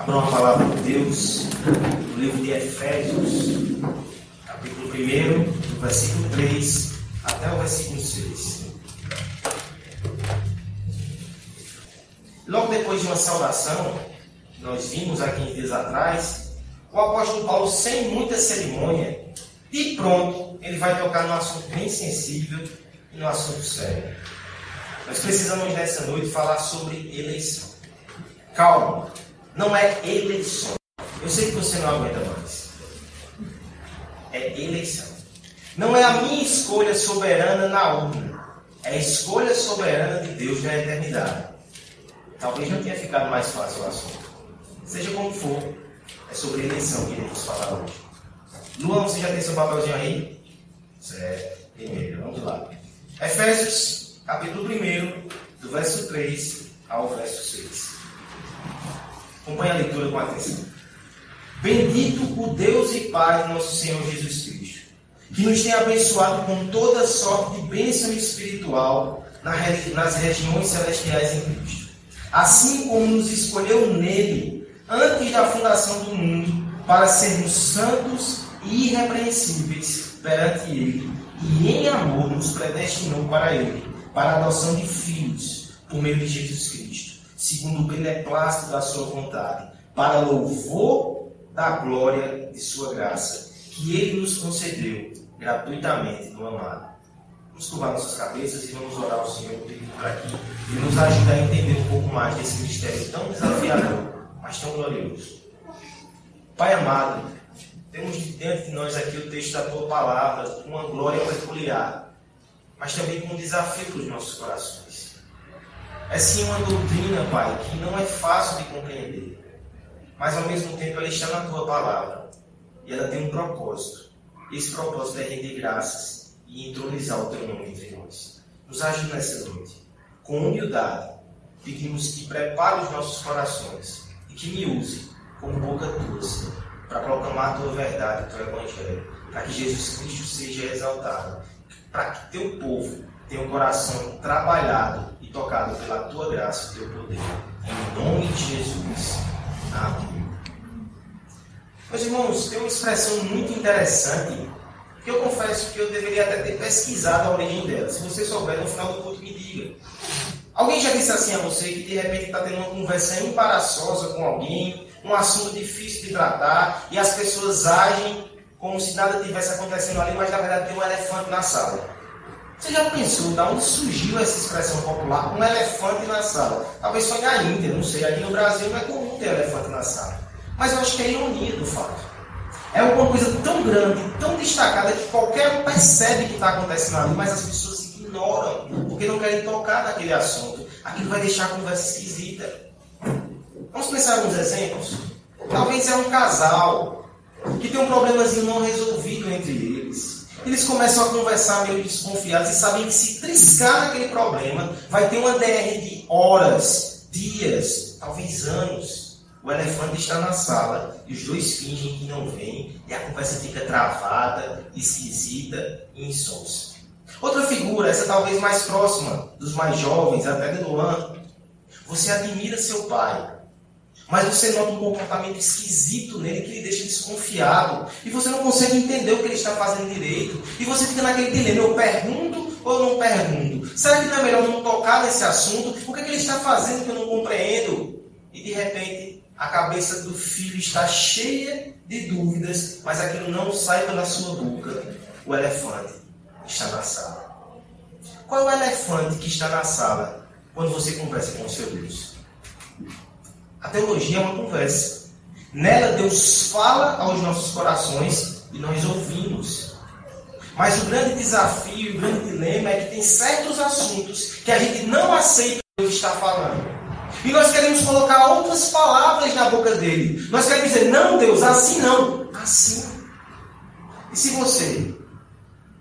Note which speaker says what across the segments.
Speaker 1: Abra uma palavra de Deus no livro de Efésios, capítulo 1, versículo 3 até o versículo 6. Logo depois de uma saudação, nós vimos há 15 dias atrás, o apóstolo Paulo, sem muita cerimônia, de pronto, ele vai tocar num assunto bem sensível e num assunto sério. Nós precisamos nessa noite falar sobre eleição. Calma, não é eleição. Eu sei que você não aguenta mais. É eleição. Não é a minha escolha soberana na urna. É a escolha soberana de Deus na eternidade. Talvez não tenha ficado mais fácil o assunto. Seja como for, é sobre eleição que iremos falar hoje. Luan, você já tem seu papelzinho aí? Certo. Primeiro, vamos lá. Efésios, capítulo 1, do verso 3 ao verso 6. Acompanhe a leitura com atenção. Bendito o Deus e Pai de nosso Senhor Jesus Cristo, que nos tem abençoado com toda sorte de bênção espiritual nas regiões celestiais em Cristo. Assim como nos escolheu nele, antes da fundação do mundo, para sermos santos e irrepreensíveis perante Ele, e em amor nos predestinou para Ele, para a adoção de filhos, por meio de Jesus Cristo segundo o beneplácito da sua vontade, para louvor da glória de sua graça, que ele nos concedeu gratuitamente no amado. Vamos curvar nossas cabeças e vamos orar ao Senhor pedindo para que Ele nos ajude a entender um pouco mais desse mistério tão desafiador, mas tão glorioso. Pai amado, temos diante de nós aqui o texto da tua palavra, uma glória peculiar, mas também com um desafio para os nossos corações. É sim uma doutrina, Pai, que não é fácil de compreender, mas ao mesmo tempo ela está na tua palavra e ela tem um propósito. Esse propósito é render graças e entronizar o teu nome entre nós. Nos ajude nessa noite. Com humildade, pedimos que prepare os nossos corações e que me use como boca tua, para proclamar a tua verdade, o teu evangelho, para que Jesus Cristo seja exaltado, para que teu povo tenha um coração trabalhado tocado pela tua graça e teu poder. Em nome de Jesus. Amém. Meus irmãos, tem uma expressão muito interessante que eu confesso que eu deveria até ter pesquisado a origem dela. Se você souber, no final do culto me diga. Alguém já disse assim a você que de repente está tendo uma conversa embaraçosa com alguém, um assunto difícil de tratar, e as pessoas agem como se nada tivesse acontecendo ali, mas na verdade tem um elefante na sala. Você já pensou de onde surgiu essa expressão popular? Um elefante na sala. Talvez foi na Índia, não sei. Aqui no Brasil não é comum ter elefante na sala. Mas eu acho que é ironia do fato. É uma coisa tão grande, tão destacada, que qualquer um percebe que está acontecendo ali, mas as pessoas ignoram, porque não querem tocar naquele assunto. Aquilo vai deixar a conversa esquisita. Vamos pensar alguns exemplos? Talvez é um casal que tem um problemazinho não resolvido entre eles eles começam a conversar meio desconfiados e sabem que se triscar naquele problema, vai ter uma DR de horas, dias, talvez anos. O elefante está na sala e os dois fingem que não vêm e a conversa fica travada, esquisita e insonsa. Outra figura, essa talvez mais próxima dos mais jovens, até de Luan. Você admira seu pai, mas você nota um comportamento esquisito nele que lhe deixa desconfiado. E você não consegue entender o que ele está fazendo direito. E você fica naquele dilema: eu pergunto ou não pergunto? Será que não é melhor não tocar nesse assunto? O que, é que ele está fazendo que eu não compreendo? E de repente a cabeça do filho está cheia de dúvidas, mas aquilo não sai pela sua boca. O elefante está na sala. Qual é o elefante que está na sala quando você conversa com o seu Deus? A teologia é uma conversa. Nela, Deus fala aos nossos corações e nós ouvimos. Mas o grande desafio, o grande dilema é que tem certos assuntos que a gente não aceita o que está falando. E nós queremos colocar outras palavras na boca dele. Nós queremos dizer, não, Deus, assim não, assim. E se você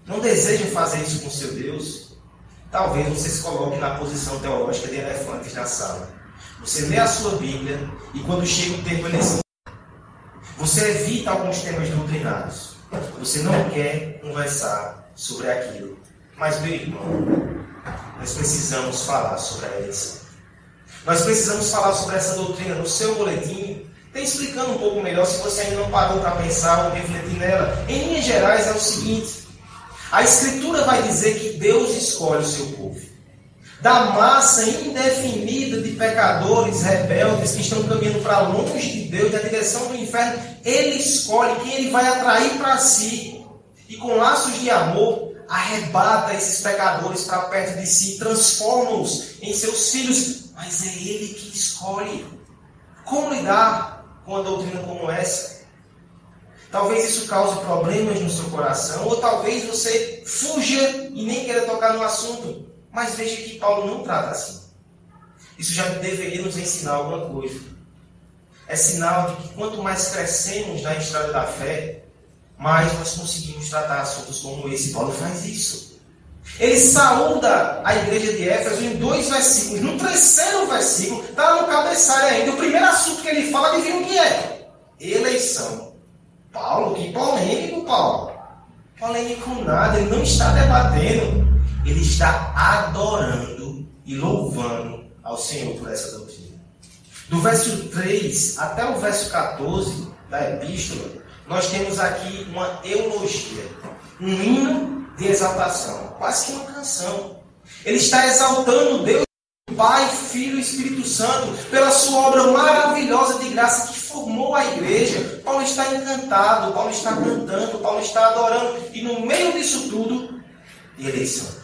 Speaker 1: não deseja fazer isso com seu Deus, talvez você se coloque na posição teológica de elefantes na sala. Você lê a sua Bíblia e quando chega o tempo eleição, você evita alguns temas doutrinários. Você não quer conversar sobre aquilo. Mas, meu irmão, nós precisamos falar sobre a eleição. Nós precisamos falar sobre essa doutrina. No seu boletim Tem explicando um pouco melhor se você ainda não parou para pensar ou refletir nela. Em linhas gerais é o seguinte: a Escritura vai dizer que Deus escolhe o seu povo. Da massa indefinida de pecadores rebeldes que estão caminhando para longe de Deus, na direção do inferno, Ele escolhe quem Ele vai atrair para si. E com laços de amor, arrebata esses pecadores para perto de si, transforma-os em seus filhos. Mas é Ele que escolhe. Como lidar com uma doutrina como essa? Talvez isso cause problemas no seu coração, ou talvez você fuja e nem queira tocar no assunto. Mas veja que Paulo não trata assim. Isso já deveria nos ensinar alguma coisa. É sinal de que quanto mais crescemos na estrada da fé, mais nós conseguimos tratar assuntos como esse. Paulo faz isso. Ele saúda a igreja de Éfeso em dois versículos. No terceiro versículo, está no cabeçalho ainda. O primeiro assunto que ele fala, adivinha o que é? Eleição. Paulo, que polêmico, Paulo. Polêmico nada, ele não está debatendo, ele está adorando e louvando ao Senhor por essa doutrina. Do verso 3 até o verso 14 da epístola, nós temos aqui uma eulogia, um hino de exaltação, quase que uma canção. Ele está exaltando Deus. Pai, Filho e Espírito Santo, pela sua obra maravilhosa de graça que formou a igreja. Paulo está encantado, Paulo está cantando, Paulo está adorando. E no meio disso tudo, eleição.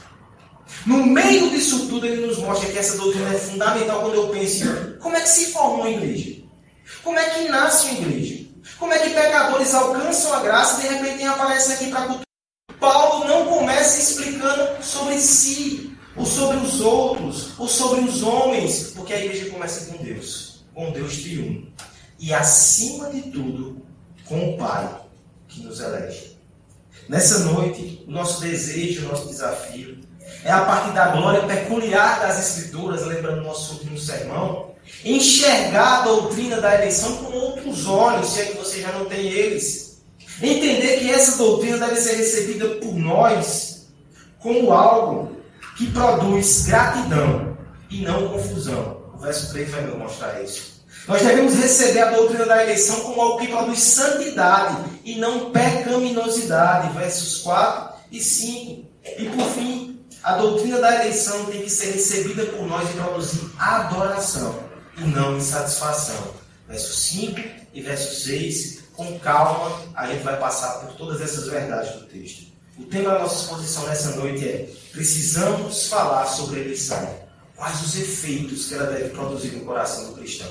Speaker 1: No meio disso tudo, ele nos mostra que essa doutrina é fundamental quando eu penso como é que se forma uma igreja? Como é que nasce uma igreja? Como é que pecadores alcançam a graça e de repente aparecem aqui para a cultura? Paulo não começa explicando sobre si, ou sobre os outros, ou sobre os homens, porque a igreja começa com Deus, com Deus triunfo. E acima de tudo, com o Pai que nos elege. Nessa noite, o nosso desejo, o nosso desafio é a partir da glória peculiar das Escrituras, lembrando nosso último sermão, enxergar a doutrina da eleição com outros olhos, se é que você já não tem eles. Entender que essa doutrina deve ser recebida por nós como algo que produz gratidão e não confusão. O verso 3 vai mostrar isso. Nós devemos receber a doutrina da eleição como algo que produz santidade e não pecaminosidade. Versos 4 e 5. E por fim, a doutrina da eleição tem que ser recebida por nós e produzir adoração e não insatisfação. Verso 5 e verso 6. Com calma, a gente vai passar por todas essas verdades do texto. O tema da nossa exposição nessa noite é: precisamos falar sobre a eleição. Quais os efeitos que ela deve produzir no coração do cristão?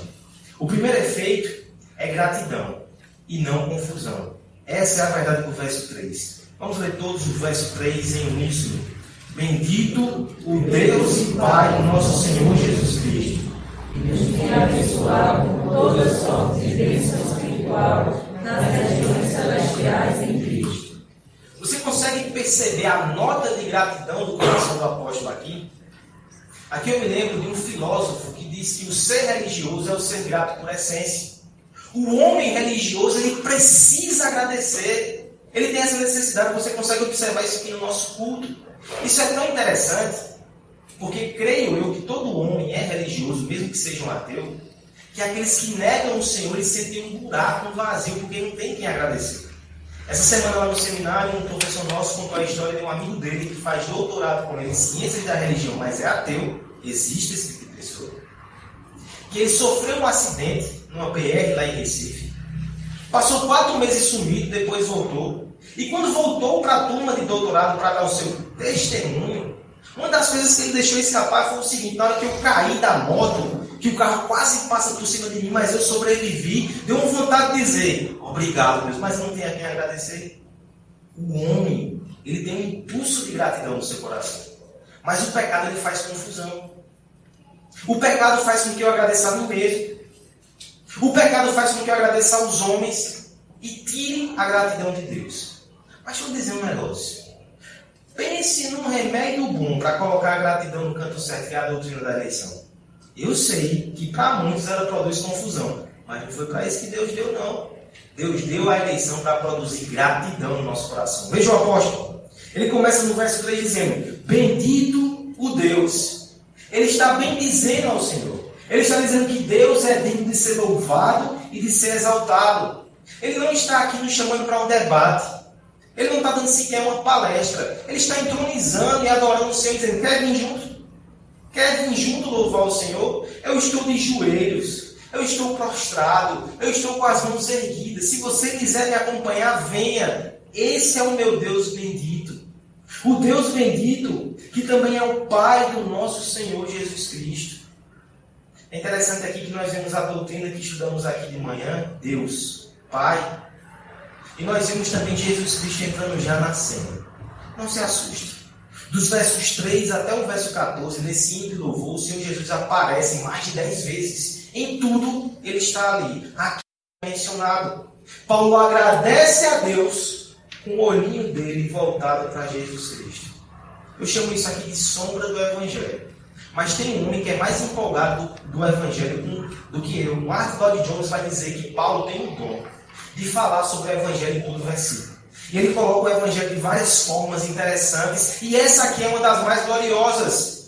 Speaker 1: O primeiro efeito é gratidão e não confusão. Essa é a verdade do verso 3. Vamos ler todos o verso 3 em uníssono. Bendito o Deus e Pai nosso Senhor Jesus Cristo.
Speaker 2: Que nos tenha abençoado com toda sorte de bênção espiritual nas regiões celestiais em Cristo
Speaker 1: você consegue perceber a nota de gratidão do coração do apóstolo aqui? Aqui eu me lembro de um filósofo que diz que o ser religioso é o ser grato por essência. O homem religioso, ele precisa agradecer. Ele tem essa necessidade, você consegue observar isso aqui no nosso culto. Isso é tão interessante, porque creio eu que todo homem é religioso, mesmo que seja um ateu, que aqueles que negam o Senhor, eles sentem um buraco, um vazio, porque não tem quem agradecer. Essa semana lá no seminário, um professor nosso contou a história de um amigo dele que faz doutorado com ele em ciências da religião, mas é ateu. Existe esse tipo de pessoa. Que ele sofreu um acidente numa PR lá em Recife. Passou quatro meses sumido, depois voltou. E quando voltou para a turma de doutorado para dar o seu testemunho, uma das coisas que ele deixou escapar foi o seguinte: na hora que eu caí da moto, que o carro quase passa por cima de mim, mas eu sobrevivi. Deu uma vontade de dizer, obrigado, Deus, mas não tem a quem agradecer. O homem, ele tem um impulso de gratidão no seu coração. Mas o pecado, ele faz confusão. O pecado faz com que eu agradeça a mim mesmo. O pecado faz com que eu agradeça aos homens e tire a gratidão de Deus. Mas deixa eu dizer um negócio. Pense num remédio bom para colocar a gratidão no canto certo, que é a doutrina da eleição. Eu sei que para muitos ela produz confusão, mas não foi para isso que Deus deu, não. Deus deu a eleição para produzir gratidão no nosso coração. Veja o apóstolo. Ele começa no verso 3 dizendo: Bendito o Deus. Ele está bendizendo ao Senhor. Ele está dizendo que Deus é digno de ser louvado e de ser exaltado. Ele não está aqui nos chamando para um debate. Ele não está dando sequer uma palestra. Ele está entronizando e adorando o Senhor, dizendo: Quer vir junto? Quer vir junto louvar o Senhor? Eu estou de joelhos. Eu estou prostrado. Eu estou com as mãos erguidas. Se você quiser me acompanhar, venha. Esse é o meu Deus bendito. O Deus bendito, que também é o Pai do nosso Senhor Jesus Cristo. É interessante aqui que nós vemos a doutrina que estudamos aqui de manhã, Deus, Pai. E nós vemos também Jesus Cristo entrando já na cena. Não se assuste. Dos versos 3 até o verso 14, nesse hino de louvor, o Senhor Jesus aparece mais de 10 vezes. Em tudo, ele está ali. Aqui é mencionado. Paulo agradece a Deus com o olhinho dele voltado para Jesus Cristo. Eu chamo isso aqui de sombra do Evangelho. Mas tem um homem que é mais empolgado do, do Evangelho do que eu. O Lloyd Jones vai dizer que Paulo tem o dom de falar sobre o Evangelho em todo o versículo. E ele coloca o Evangelho de várias formas interessantes. E essa aqui é uma das mais gloriosas.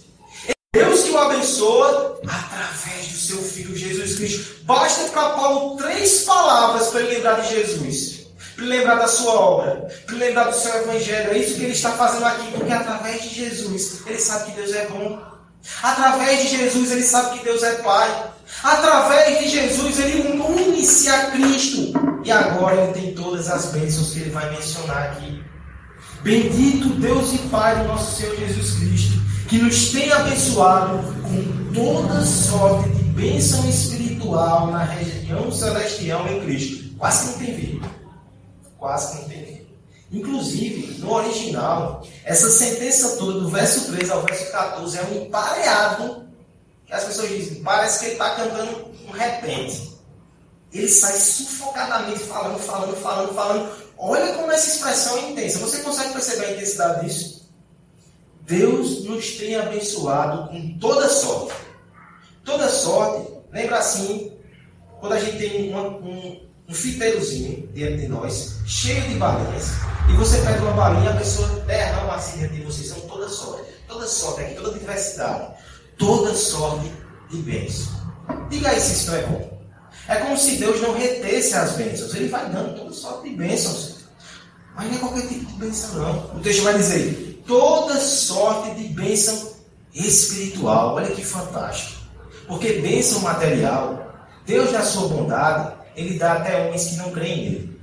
Speaker 1: Deus que o abençoa através do seu Filho Jesus Cristo. Basta para Paulo três palavras para ele lembrar de Jesus. Para ele lembrar da sua obra. Para ele lembrar do seu Evangelho. É isso que ele está fazendo aqui. Porque através de Jesus ele sabe que Deus é bom. Através de Jesus ele sabe que Deus é Pai. Através de Jesus ele une-se a Cristo. E agora ele tem todas as bênçãos que ele vai mencionar aqui. Bendito Deus e Pai do nosso Senhor Jesus Cristo, que nos tem abençoado com toda sorte de bênção espiritual na região celestial em Cristo. Quase que não tem vírgula. Quase que não tem vírgula. Inclusive, no original, essa sentença toda, do verso 3 ao verso 14, é um empareado. Que as pessoas dizem, parece que ele está cantando um repente. Ele sai sufocadamente falando, falando, falando, falando. Olha como essa expressão é intensa. Você consegue perceber a intensidade disso? Deus nos tem abençoado com toda sorte. Toda sorte, lembra assim, quando a gente tem uma, um, um fiteirozinho diante de nós, cheio de balinhas, e você pega uma balinha a pessoa derrama assim diante de você. São toda sorte. Toda sorte aqui, toda diversidade. Toda sorte de bênçãos. Diga aí se isso não é bom. É como se Deus não retesse as bênçãos. Ele vai dando toda sorte de bênçãos. Mas não é qualquer tipo de bênção, não. O texto vai dizer: toda sorte de bênção espiritual. Olha que fantástico. Porque bênção material, Deus, na sua bondade, ele dá até homens que não creem nele.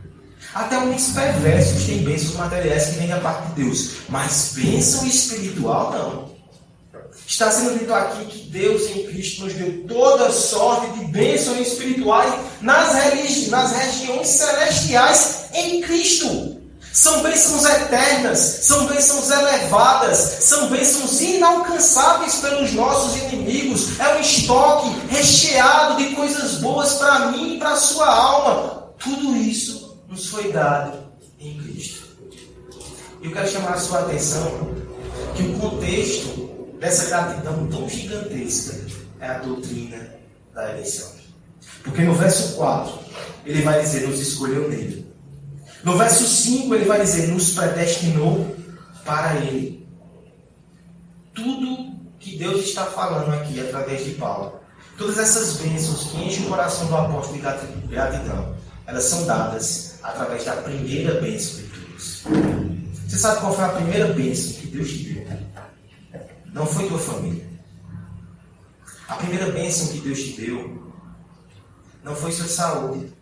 Speaker 1: Até homens perversos têm bênçãos materiais que vêm da parte de Deus. Mas bênção espiritual, não. Está sendo dito aqui que Deus em Cristo nos deu toda sorte de bênçãos espirituais nas, nas regiões celestiais em Cristo. São bênçãos eternas, são bênçãos elevadas, são bênçãos inalcançáveis pelos nossos inimigos. É um estoque recheado de coisas boas para mim e para a sua alma. Tudo isso nos foi dado em Cristo. Eu quero chamar a sua atenção que o contexto dessa gratidão tão gigantesca é a doutrina da eleição. Porque no verso 4, ele vai dizer: nos escolheu nele. No verso 5, ele vai dizer: nos predestinou para ele. Tudo que Deus está falando aqui através de Paulo, todas essas bênçãos que enchem o coração do apóstolo de gratidão, elas são dadas através da primeira bênção de Deus. Você sabe qual foi a primeira bênção que Deus te deu? Não foi tua família. A primeira bênção que Deus te deu não foi sua saúde.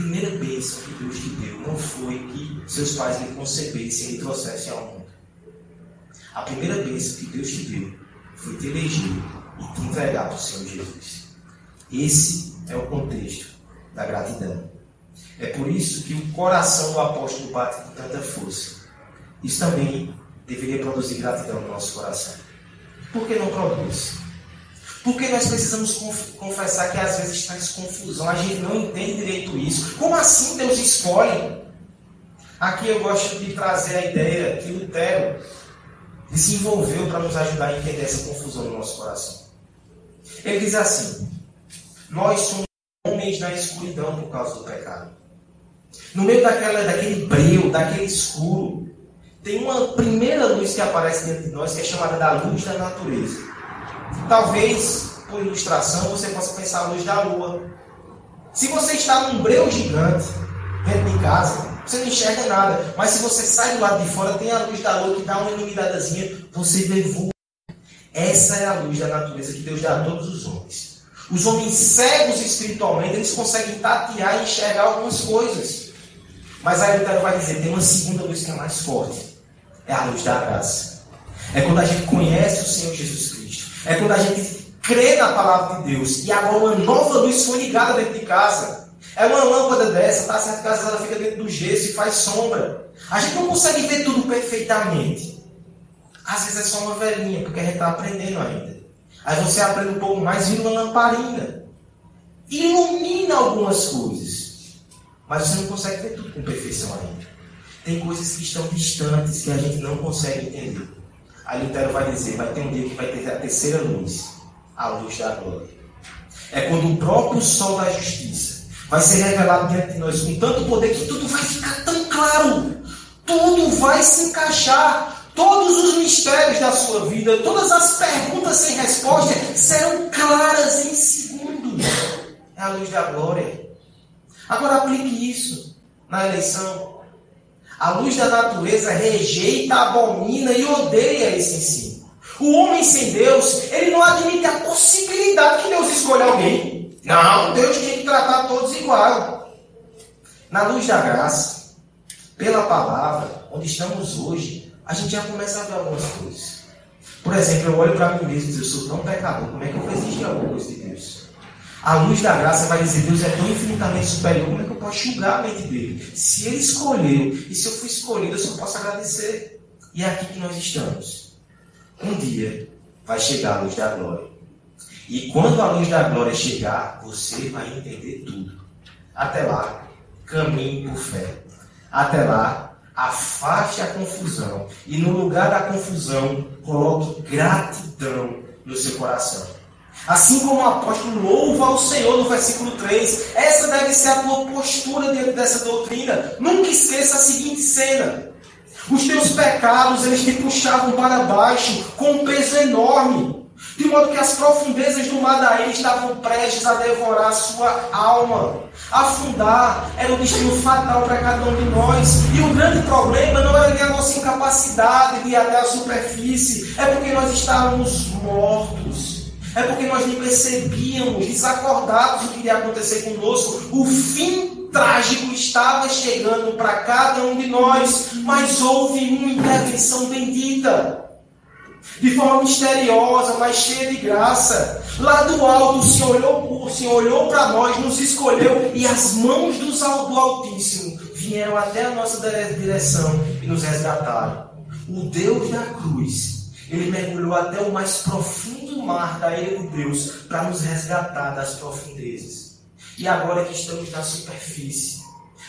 Speaker 1: Primeira bênção que Deus te deu não foi que seus pais lhe concebessem e trouxessem ao mundo. A primeira bênção que Deus te deu foi te eleger e te entregar para o Senhor Jesus. Esse é o contexto da gratidão. É por isso que o coração do apóstolo bate com tanta força. Isso também deveria produzir gratidão no nosso coração. Por que não produz? Porque nós precisamos confessar que às vezes traz confusão, a gente não entende direito isso. Como assim Deus escolhe? Aqui eu gosto de trazer a ideia que Lutero desenvolveu para nos ajudar a entender essa confusão no nosso coração. Ele diz assim: Nós somos homens na escuridão por causa do pecado. No meio daquela, daquele breu, daquele escuro, tem uma primeira luz que aparece dentro de nós que é chamada da luz da natureza. Talvez por ilustração, você possa pensar a luz da lua. Se você está num breu gigante dentro de casa, você não enxerga nada. Mas se você sai do lado de fora, tem a luz da lua que dá uma iluminadazinha, você vê vulto. Essa é a luz da natureza que Deus dá a todos os homens. Os homens cegos espiritualmente, eles conseguem tatear e enxergar algumas coisas. Mas aí o vai dizer, tem uma segunda luz que é mais forte. É a luz da graça. É quando a gente conhece o Senhor Jesus Cristo. É quando a gente crê na palavra de Deus. E agora uma nova luz foi ligada dentro de casa. É uma lâmpada dessa, tá? Certo casa ela fica dentro do gesso e faz sombra. A gente não consegue ver tudo perfeitamente. Às vezes é só uma velhinha, porque a gente está aprendendo ainda. Aí você aprende um pouco mais, vira uma lamparina. Ilumina algumas coisas. Mas você não consegue ver tudo com perfeição ainda. Tem coisas que estão distantes que a gente não consegue entender. Aí Lutero vai dizer, vai ter um dia que vai ter a terceira luz, a luz da glória. É quando o próprio sol da justiça vai ser revelado diante de nós com tanto poder que tudo vai ficar tão claro. Tudo vai se encaixar. Todos os mistérios da sua vida, todas as perguntas sem resposta serão claras em segundos. É a luz da glória. Agora aplique isso na eleição. A luz da natureza rejeita, abomina e odeia esse ensino. O homem sem Deus, ele não admite a possibilidade que Deus escolha alguém. Não, Deus tem que tratar todos igual. Na luz da graça, pela palavra, onde estamos hoje, a gente já começa a ver algumas coisas. Por exemplo, eu olho para mim mesmo e digo, eu sou tão pecador, como é que eu vou exigir alguma coisa de Deus? A luz da graça vai dizer, Deus é tão infinitamente superior, como é que eu posso julgar a mente dele? Se ele escolheu, e se eu fui escolhido, eu só posso agradecer. E é aqui que nós estamos. Um dia vai chegar a luz da glória. E quando a luz da glória chegar, você vai entender tudo. Até lá, caminhe por fé. Até lá, afaste a confusão. E no lugar da confusão, coloque gratidão no seu coração. Assim como o apóstolo louva ao Senhor no versículo 3, essa deve ser a tua postura diante dessa doutrina. Nunca esqueça a seguinte cena. Os teus pecados, eles te puxavam para baixo com um peso enorme. De modo que as profundezas do mar da ilha estavam prestes a devorar a sua alma. Afundar era o destino fatal para cada um de nós. E o grande problema não era nem a nossa incapacidade de ir até a superfície, é porque nós estávamos mortos. É porque nós nem percebíamos, desacordados do que iria acontecer conosco. O fim trágico estava chegando para cada um de nós, mas houve uma intervenção bendita. De forma misteriosa, mas cheia de graça. Lá do alto, o Senhor olhou, o Senhor olhou para nós, nos escolheu, e as mãos do Altíssimo vieram até a nossa direção e nos resgataram. O Deus da cruz ele mergulhou até o mais profundo mar da ilha de Deus para nos resgatar das profundezas. E agora que estamos na superfície,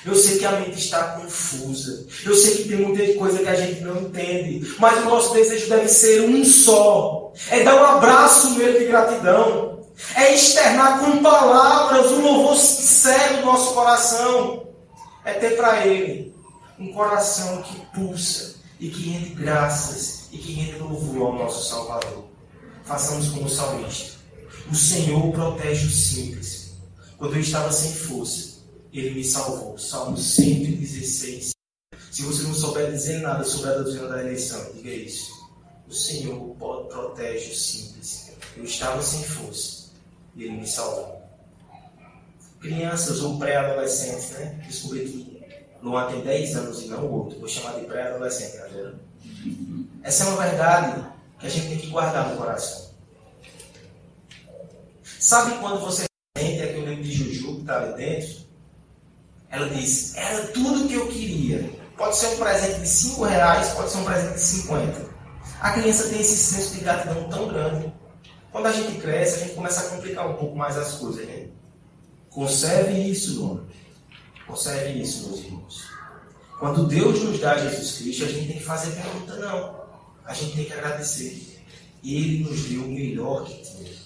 Speaker 1: eu sei que a mente está confusa. Eu sei que tem muita coisa que a gente não entende. Mas o nosso desejo deve ser um só. É dar um abraço nele de gratidão. É externar com palavras o louvor sincero do nosso coração. É ter para ele um coração que pulsa e que rende graças e que rende louvor ao nosso Salvador. Façamos como o salmista. O Senhor protege os simples. Quando eu estava sem força, Ele me salvou. Salmo 116. Se você não souber dizer nada sobre a doutrina da eleição, diga isso. O Senhor protege os simples. Eu estava sem força e Ele me salvou. Crianças ou pré-adolescentes, né? Descobri que Luan tem 10 anos e não outro. Vou chamar de pré-adolescente agora. Essa é uma verdade que a gente tem que guardar no coração. Sabe quando você sente aquele livro de Juju que está ali dentro? Ela diz, era tudo que eu queria. Pode ser um presente de 5 reais, pode ser um presente de 50. A criança tem esse senso de gratidão tão grande. Quando a gente cresce, a gente começa a complicar um pouco mais as coisas. Né? Conserve isso, dona. Conserve isso, meus irmãos. Quando Deus nos dá Jesus Cristo, a gente tem que fazer pergunta, não a gente tem que agradecer. Ele nos deu o melhor que tinha.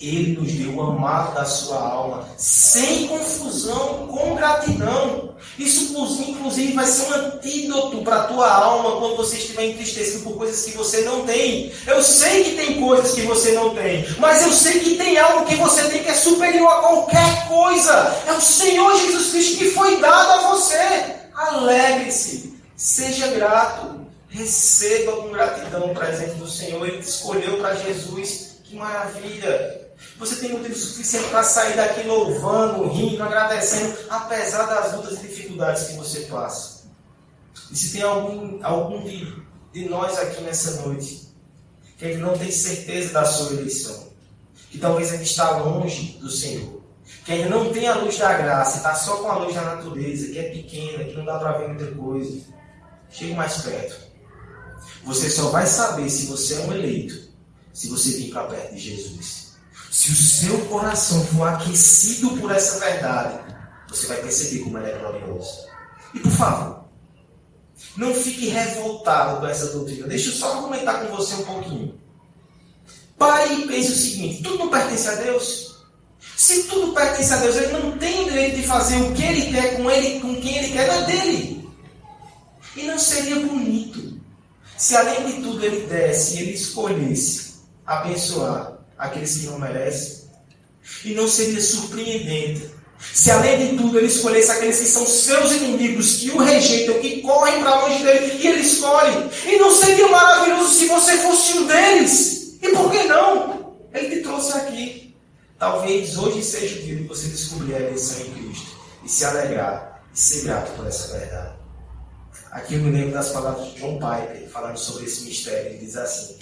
Speaker 1: Ele nos deu o amado da sua alma, sem confusão, com gratidão. Isso, inclusive, vai ser um antídoto para a tua alma quando você estiver entristecido por coisas que você não tem. Eu sei que tem coisas que você não tem, mas eu sei que tem algo que você tem que é superior a qualquer coisa. É o Senhor Jesus Cristo que foi dado a você. Alegre-se, seja grato, receba com gratidão o presente do Senhor. Ele te escolheu para Jesus. Que maravilha! Você tem motivo suficiente para sair daqui louvando, rindo, agradecendo, apesar das lutas e dificuldades que você passa. E se tem algum, algum de, de nós aqui nessa noite que ainda não tem certeza da sua eleição, que talvez ainda está longe do Senhor, que ainda não tem a luz da graça, está só com a luz da natureza, que é pequena, que não dá para ver muita coisa, chegue mais perto. Você só vai saber se você é um eleito se você vir para perto de Jesus. Se o seu coração for aquecido por essa verdade, você vai perceber como ela é gloriosa. E por favor, não fique revoltado com essa doutrina. Deixa eu só comentar com você um pouquinho. Pare e pense o seguinte: tudo não pertence a Deus? Se tudo pertence a Deus, ele não tem direito de fazer o que ele quer com ele, com quem ele quer, não é dele. E não seria bonito se além de tudo ele desse e ele escolhesse abençoar aqueles que não merecem. E não seria surpreendente se, além de tudo, ele escolhesse aqueles que são seus inimigos, que o rejeitam, que correm para longe dele, e ele escolhe. E não seria maravilhoso se você fosse um deles? E por que não? Ele te trouxe aqui. Talvez hoje seja o dia de você descobrir a eleição em Cristo e se alegrar e ser grato por essa verdade. Aqui eu me lembro das palavras de John Piper falando sobre esse mistério. Ele diz assim: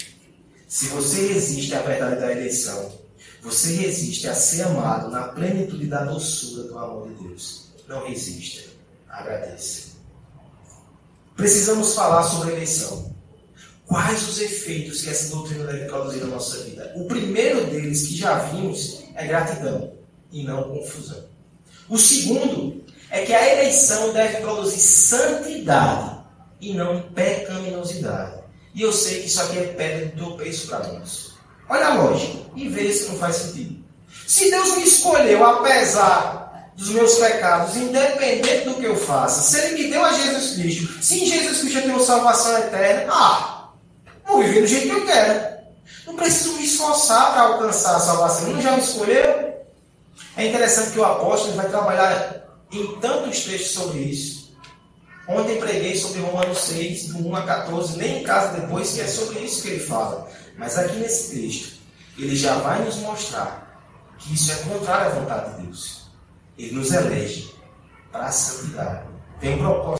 Speaker 1: se você resiste à verdade da eleição, você resiste a ser amado na plenitude da doçura do amor de Deus. Não resista. Agradeça. Precisamos falar sobre a eleição. Quais os efeitos que essa doutrina deve produzir na nossa vida? O primeiro deles, que já vimos, é gratidão e não confusão. O segundo é que a eleição deve produzir santidade e não pecaminosidade. E eu sei que isso aqui é pedra de tropeço para nós. Olha a lógica e vê se não faz sentido. Se Deus me escolheu, apesar dos meus pecados, independente do que eu faça, se Ele me deu a Jesus Cristo, se em Jesus Cristo eu tenho salvação eterna, ah, vou viver do jeito que eu quero. Não preciso me esforçar para alcançar a salvação. Ele já me escolheu? É interessante que o apóstolo vai trabalhar em tantos textos sobre isso. Ontem preguei sobre Romanos 6, do 1 a 14, nem em casa depois, que é sobre isso que ele fala. Mas aqui nesse texto, ele já vai nos mostrar que isso é contrário à vontade de Deus. Ele nos elege para a santidade. Tem um propósito.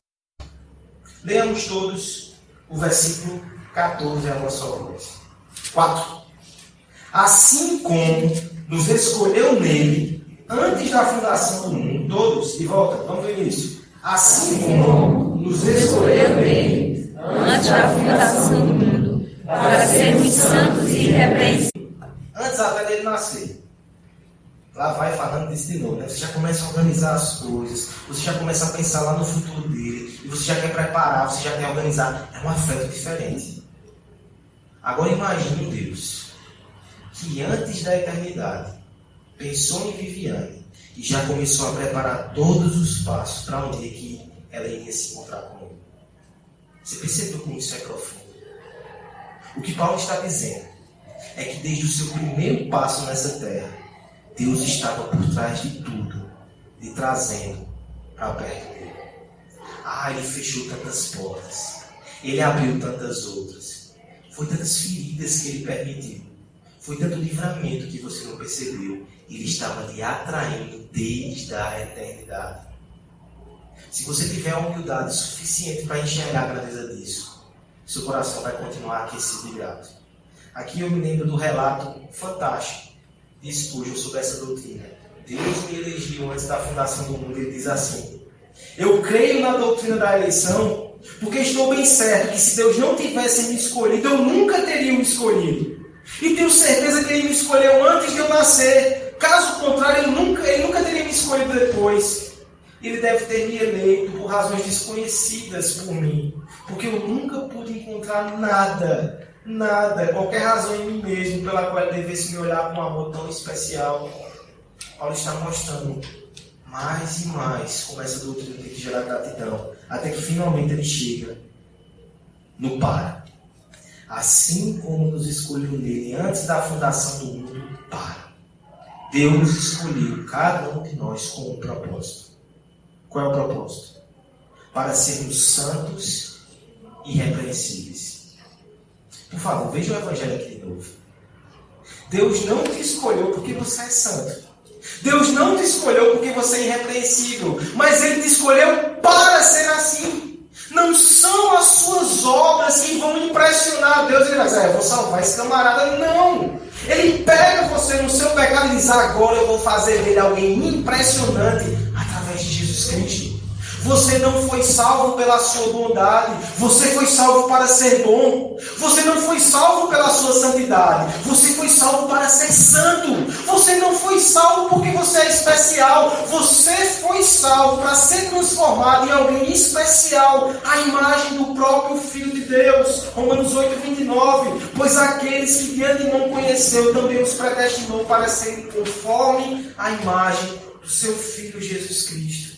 Speaker 1: Leamos todos o versículo 14 a nossa voz. 4. Assim como nos escolheu nele antes da fundação do mundo, todos, de volta, vamos ver isso assim como nos escolheu nele antes da fundação do mundo, para sermos santos e irrepreensíveis. Antes até dele nascer. Lá vai falando disso de novo, né? Você já começa a organizar as coisas, você já começa a pensar lá no futuro dele, e você já quer preparar, você já quer organizar. É um afeto diferente. Agora imagine Deus, que antes da eternidade pensou em Viviane, e já começou a preparar todos os passos para um dia que ela iria se encontrar com ele. Você percebeu como isso é profundo? O que Paulo está dizendo é que desde o seu primeiro passo nessa terra, Deus estava por trás de tudo, lhe trazendo para perto dele. Ah, ele fechou tantas portas, ele abriu tantas outras, foi tantas feridas que ele permitiu, foi tanto livramento que você não percebeu. Ele estava lhe atraindo desde a eternidade. Se você tiver a humildade suficiente para enxergar a grandeza disso, seu coração vai continuar aquecido e grato. Aqui eu me lembro do relato fantástico de Spurgeon sobre essa doutrina. Deus me elegeu antes da fundação do mundo. Ele diz assim: Eu creio na doutrina da eleição, porque estou bem certo que se Deus não tivesse me escolhido, eu nunca teria me escolhido. E tenho certeza que Ele me escolheu antes de eu nascer. Caso contrário, ele nunca, ele nunca teria me escolhido depois. Ele deve ter me eleito por razões desconhecidas por mim. Porque eu nunca pude encontrar nada, nada, qualquer razão em mim mesmo pela qual ele devesse me olhar com um amor tão especial. Paulo está mostrando mais e mais como essa doutrina tem que gerar gratidão, até que finalmente ele chega no para. Assim como nos escolheu nele antes da fundação do mundo, para. Deus escolheu cada um de nós com um propósito. Qual é o propósito? Para sermos santos e irrepreensíveis. Por favor, veja o Evangelho aqui de novo. Deus não te escolheu porque você é santo. Deus não te escolheu porque você é irrepreensível, mas Ele te escolheu para ser assim. Não são as suas obras que vão impressionar Deus. Ele vai dizer, é, vou salvar esse camarada. Não. Ele pega você no seu pecado e diz, agora eu vou fazer dele alguém impressionante através de Jesus Cristo. Você não foi salvo pela sua bondade, você foi salvo para ser bom. Você não foi salvo pela sua santidade, você foi salvo para ser santo. Você não foi salvo porque você é especial, você foi salvo para ser transformado em alguém especial, a imagem do próprio Filho de Deus. Romanos 8, 29. Pois aqueles que de antemão conheceu também os predestinou para serem conforme a imagem do seu Filho Jesus Cristo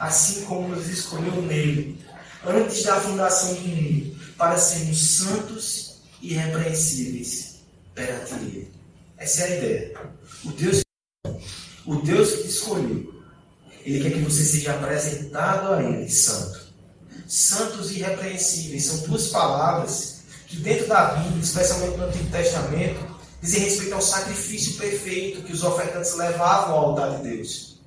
Speaker 1: assim como nos escolheu nele, antes da fundação do mundo, para sermos santos e irrepreensíveis perante ele. Essa é a ideia. O Deus, o Deus que te escolheu, ele quer que você seja apresentado a ele santo. Santos e irrepreensíveis são duas palavras que dentro da Bíblia, especialmente no Antigo Testamento, dizem respeito ao sacrifício perfeito que os ofertantes levavam ao altar de Deus.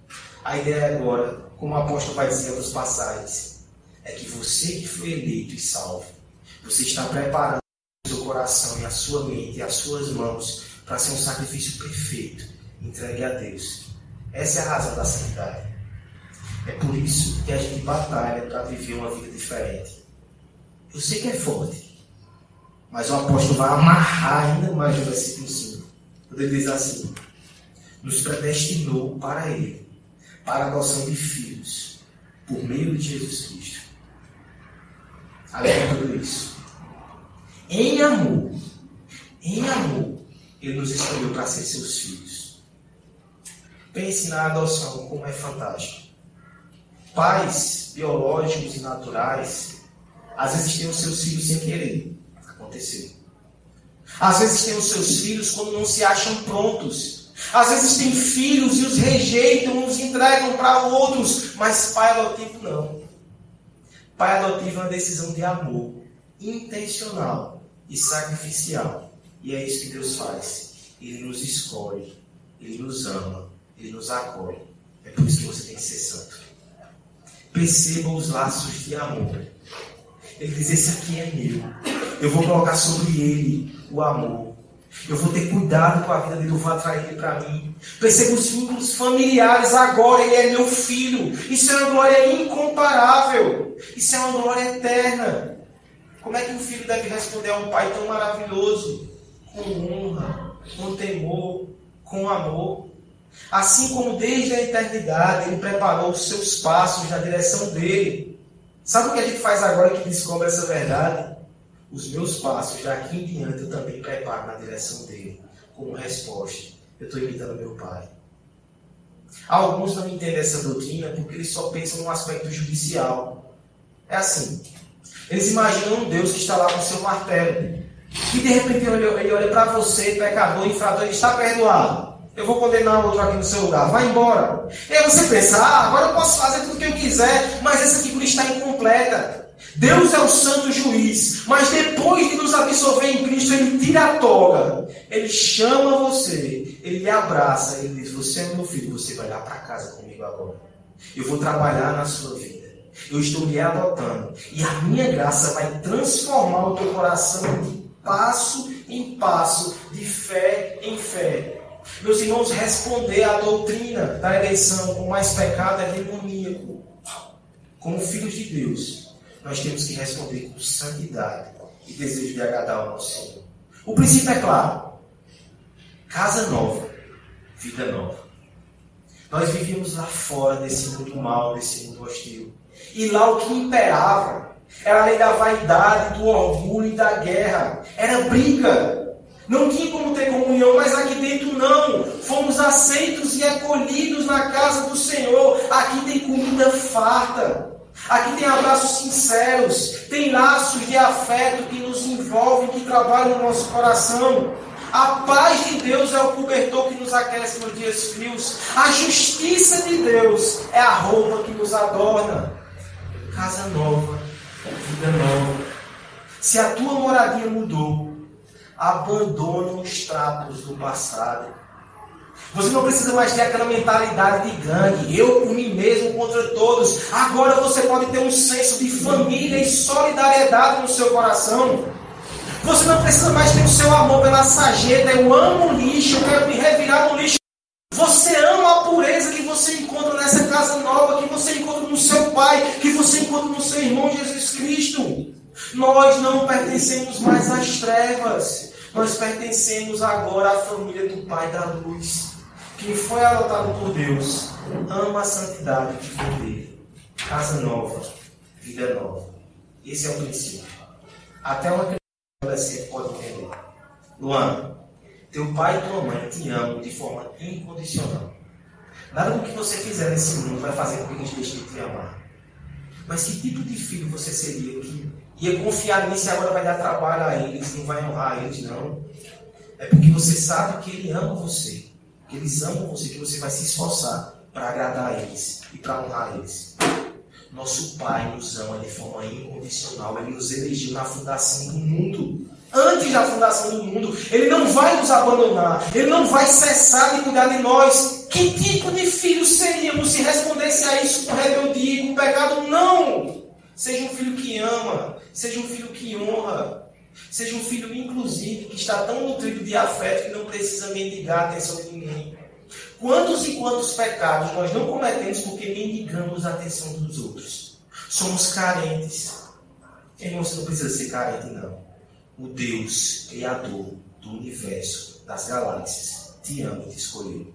Speaker 1: A ideia agora como o apóstolo vai dizer outras passagens, é que você que foi eleito e salvo, você está preparando o seu coração e a sua mente e as suas mãos para ser um sacrifício perfeito, entregue a Deus. Essa é a razão da santidade. É por isso que a gente batalha para viver uma vida diferente. Eu sei que é forte, mas o apóstolo vai amarrar ainda mais o versículo 5. Quando ele diz assim: nos predestinou para Ele para a adoção de filhos por meio de Jesus Cristo. Além de tudo isso, em amor, em amor, Ele nos escolheu para ser seus filhos. Pense na adoção, como é fantástico. Pais biológicos e naturais, às vezes têm os seus filhos sem querer. Aconteceu. Às vezes têm os seus filhos quando não se acham prontos às vezes tem filhos e os rejeitam, os entregam para outros, mas pai adotivo não. Pai adotivo é uma decisão de amor, intencional e sacrificial. E é isso que Deus faz. Ele nos escolhe, Ele nos ama, Ele nos acolhe. É por isso que você tem que ser santo. Perceba os laços de amor. Ele diz: Esse aqui é meu. Eu vou colocar sobre ele o amor. Eu vou ter cuidado com a vida dele, eu vou atrair ele para mim. Perceba os vínculos familiares agora, ele é meu filho. Isso é uma glória incomparável. Isso é uma glória eterna. Como é que um filho deve responder a um pai tão maravilhoso? Com honra, com temor, com amor. Assim como desde a eternidade ele preparou os seus passos na direção dele. Sabe o que a gente faz agora que descobre essa verdade? Os meus passos daqui em diante eu também preparo na direção dele, como resposta. Eu estou imitando meu pai. Alguns não entendem essa doutrina porque eles só pensam no aspecto judicial. É assim. Eles imaginam um Deus que está lá com seu martelo. E de repente ele olha, para você, pecador, infrator, ele está perdoado. Eu vou condenar outro aqui no seu lugar. Vai embora. E aí você pensa, ah, agora eu posso fazer tudo o que eu quiser, mas essa figura está incompleta. Deus é o santo juiz, mas depois de nos absorver em Cristo, Ele tira a toga, Ele chama você, Ele abraça, Ele diz: Você é meu filho, você vai lá para casa comigo agora. Eu vou trabalhar na sua vida. Eu estou lhe adotando. E a minha graça vai transformar o teu coração de passo em passo, de fé em fé. Meus irmãos, responder à doutrina da eleição com mais pecado é demoníaco. Como filhos de Deus, nós temos que responder com santidade e desejo de agradar ao nosso Senhor. O princípio é claro: casa nova, vida nova. Nós vivíamos lá fora desse mundo mal, desse mundo hostil. E lá o que imperava Era a lei da vaidade, do orgulho e da guerra. Era briga. Não tinha como ter comunhão, mas aqui dentro não. Fomos aceitos e acolhidos na casa do Senhor. Aqui tem comida farta. Aqui tem abraços sinceros, tem laços de afeto que nos envolvem, que trabalham no nosso coração. A paz de Deus é o cobertor que nos aquece nos dias frios. A justiça de Deus é a roupa que nos adorna. Casa nova, vida nova. Se a tua moradia mudou, abandone os trapos do passado você não precisa mais ter aquela mentalidade de gangue, eu por mim mesmo contra todos. Agora você pode ter um senso de família e solidariedade no seu coração. Você não precisa mais ter o seu amor pela sarjeta, eu amo o lixo, eu quero me revirar no lixo. Você ama a pureza que você encontra nessa casa nova, que você encontra no seu pai, que você encontra no seu irmão Jesus Cristo. Nós não pertencemos mais às trevas, nós pertencemos agora à família do Pai da luz. Quem foi adotado por Deus ama a santidade que foi dele. Casa nova, vida nova. Esse é o princípio. Até uma criança pode entender. Luan, teu pai e tua mãe te amam de forma incondicional. Nada do que você fizer nesse mundo vai fazer com que eles deixem de te amar. Mas que tipo de filho você seria que ia confiar nisso e agora vai dar trabalho a eles, não vai honrar eles, não? É porque você sabe que ele ama você que eles amam você, que você vai se esforçar para agradar a eles e para honrar eles. Nosso Pai nos ama de forma incondicional. Ele nos elegeu na fundação do mundo. Antes da fundação do mundo, Ele não vai nos abandonar. Ele não vai cessar de cuidar de nós. Que tipo de filhos seríamos se respondesse a isso com rebeldia, com pecado? Não! Seja um filho que ama. Seja um filho que honra. Seja um filho, inclusive, que está tão nutrido de afeto que não precisa mendigar a atenção de ninguém. Quantos e quantos pecados nós não cometemos porque mendigamos a atenção dos outros? Somos carentes. Irmão, você não precisa ser carente, não. O Deus, Criador do universo, das galáxias, te ama e te escolheu.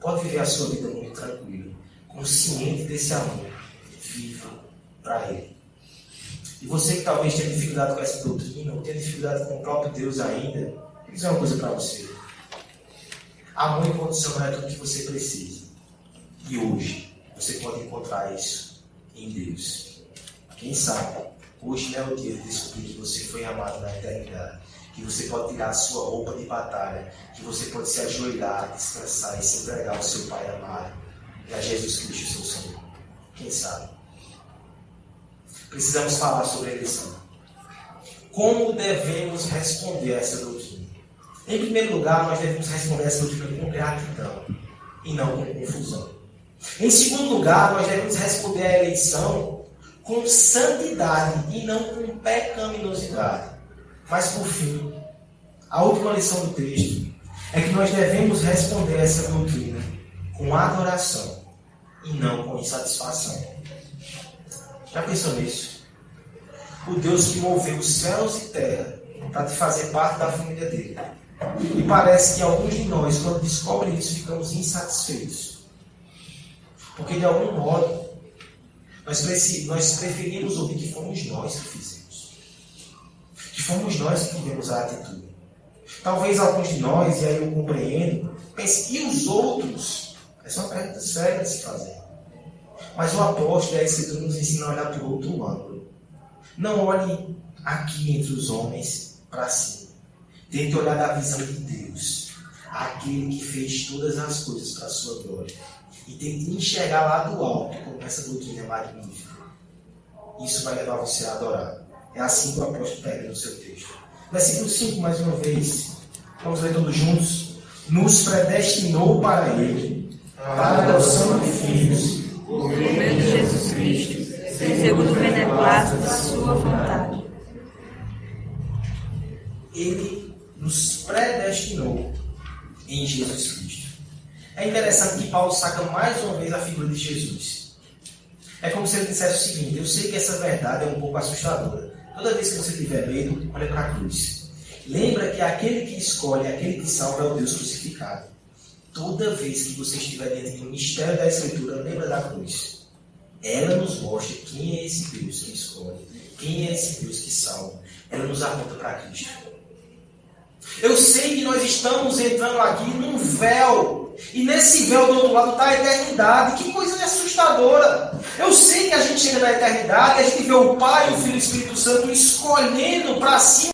Speaker 1: Pode viver a sua vida muito tranquila, consciente desse amor. Viva para Ele. E você que talvez tenha dificuldade com essa doutrina, ou tenha dificuldade com o próprio Deus ainda, vou dizer uma coisa para você. Amor incondicional é tudo que você precisa. E hoje você pode encontrar isso em Deus. Quem sabe, hoje não é o dia de descobrir que você foi amado na eternidade. Que você pode tirar a sua roupa de batalha. Que você pode se ajoelhar, descansar e se entregar ao seu Pai amado. E a Jesus Cristo, seu Senhor. Quem sabe? Precisamos falar sobre a eleição. Como devemos responder a essa doutrina? Em primeiro lugar, nós devemos responder a essa doutrina com gratidão e não com confusão. Em segundo lugar, nós devemos responder à eleição com santidade e não com pecaminosidade. Mas, por fim, a última lição do texto é que nós devemos responder a essa doutrina com adoração e não com insatisfação. Já pensou nisso? O Deus que moveu os céus e terra para te fazer parte da família dele. E parece que alguns de nós, quando descobrem isso, ficamos insatisfeitos. Porque de algum modo, nós, nós preferimos ouvir que fomos nós que fizemos. Que fomos nós que tivemos a atitude. Talvez alguns de nós, e aí eu compreendo, pensem, e os outros? Essa é uma pergunta séria de se fazer. Mas o apóstolo e a Escritura nos ensina a olhar o outro ângulo. Não olhe aqui entre os homens para cima. Tente olhar da visão de Deus, aquele que fez todas as coisas para a sua glória. E tente enxergar lá do alto como essa doutrina é magnífica. Isso vai levar você a adorar. É assim que o apóstolo pega no seu texto. Versículo 5, mais uma vez. Vamos ler todos juntos. Nos predestinou para Ele, para a adoção de filhos
Speaker 2: por meio de Jesus Cristo, segundo o beneplácito da sua vontade.
Speaker 1: Ele nos predestinou em Jesus Cristo. É interessante que Paulo saca mais uma vez a figura de Jesus. É como se ele dissesse o seguinte: Eu sei que essa verdade é um pouco assustadora. Toda vez que você tiver medo, olha para a cruz. Lembra que aquele que escolhe, aquele que salva é o Deus crucificado. Toda vez que você estiver diante do mistério da Escritura, lembra da cruz. Ela nos mostra quem é esse Deus que escolhe, quem é esse Deus que salva, ela nos aponta para Cristo. Eu sei que nós estamos entrando aqui num véu. E nesse véu do outro lado está a eternidade. Que coisa assustadora. Eu sei que a gente chega na eternidade, a gente vê o Pai, o Filho e o Espírito Santo escolhendo para si.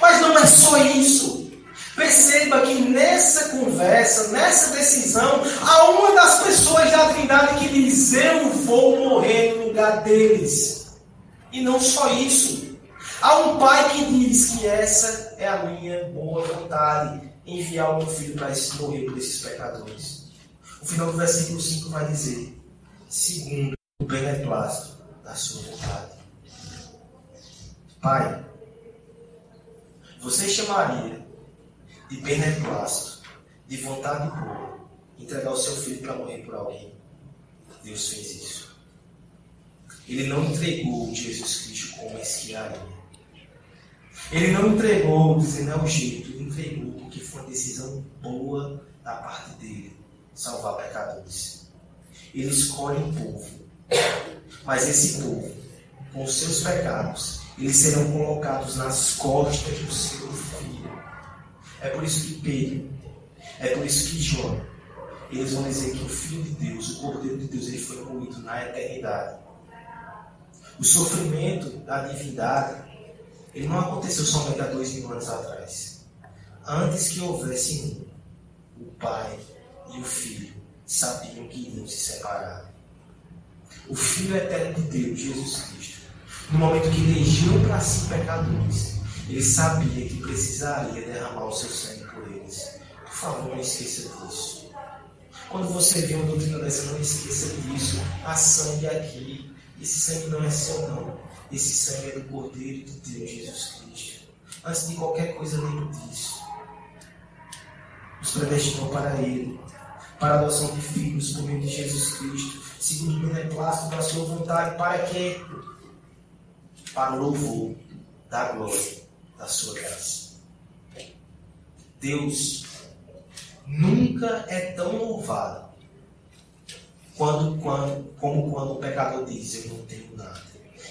Speaker 1: Mas não é só isso. Perceba que nessa conversa, nessa decisão, há uma das pessoas da Trindade que diz: Eu vou morrer no lugar deles. E não só isso. Há um pai que diz que essa é a minha boa vontade, enviar o meu filho para morrer por esses pecadores. O final do versículo 5 vai dizer: segundo o beneplácito da sua vontade. Pai, você chamaria de beneplácito, de vontade boa, entregar o seu filho para morrer por alguém? Deus fez isso. Ele não entregou Jesus Cristo como esquiaria. Ele não entregou dizendo é o jeito, ele entregou porque foi uma decisão boa da parte dele salvar pecadores. Ele escolhe um povo, mas esse povo, com seus pecados, eles serão colocados nas costas do seu filho. É por isso que Pedro, é por isso que João, eles vão dizer que o Filho de Deus, o Cordeiro de Deus, ele foi moído na eternidade. O sofrimento da divindade, ele não aconteceu somente há dois mil anos atrás. Antes que houvesse um, o Pai e o Filho sabiam que iriam se separar. O Filho eterno de Deus, Jesus Cristo, no momento que elegiu para si pecadores, ele sabia que precisaria derramar o seu sangue por eles. Por favor, não esqueça disso. Quando você vê uma doutrina dessa, não esqueça disso. Há sangue aqui. Esse sangue não é seu, não. Esse sangue é do Cordeiro de Deus, Jesus Cristo. Antes de qualquer coisa, lembre disso. Nos predestinou para Ele, para a adoção de filhos por meio de Jesus Cristo, segundo o beneplácito da sua vontade, para quê? Para o louvor da glória da sua graça. Deus nunca é tão louvado quando, quando, como quando o pecador diz: Eu não tenho nada,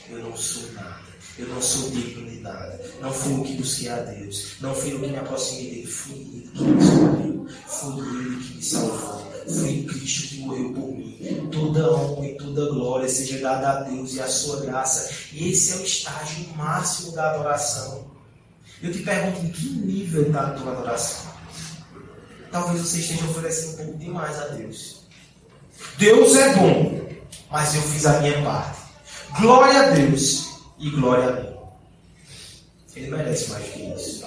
Speaker 1: eu não sou nada, eu não sou digno de nada, não fui eu que busquei a Deus, não fui eu que me aproximei dele, fui ele que me escolheu, foi ele que me salvou, foi Cristo que morreu por mim. Toda honra e toda glória seja dada a Deus e a sua graça. E esse é o estágio máximo da adoração. Eu te pergunto em que nível está a tua adoração? Talvez você esteja oferecendo um pouco demais a Deus. Deus é bom, mas eu fiz a minha parte. Glória a Deus e glória a mim. Ele merece mais que isso.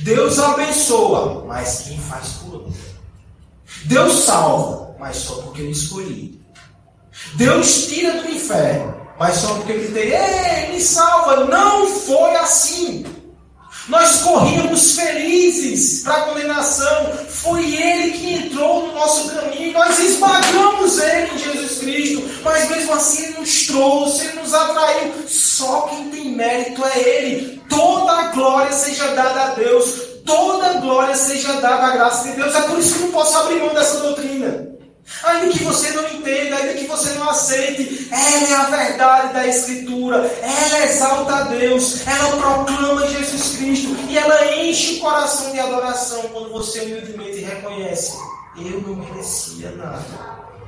Speaker 1: Deus abençoa, mas quem faz por mim? Deus salva, mas só porque eu escolhi. Deus tira do inferno, mas só porque eu gritei, ei, me salva. Não foi assim. Nós corríamos felizes para a condenação. Foi Ele que entrou no nosso caminho. Nós esmagamos Ele em Jesus Cristo. Mas mesmo assim Ele nos trouxe, Ele nos atraiu. Só quem tem mérito é Ele. Toda a glória seja dada a Deus. Toda a glória seja dada à graça de Deus. É por isso que não posso abrir mão dessa doutrina. Ainda que você não entenda, ainda que você não aceite, ela é a verdade da Escritura, ela exalta a Deus, ela proclama Jesus Cristo e ela enche o coração de adoração quando você humildemente reconhece: eu não merecia nada,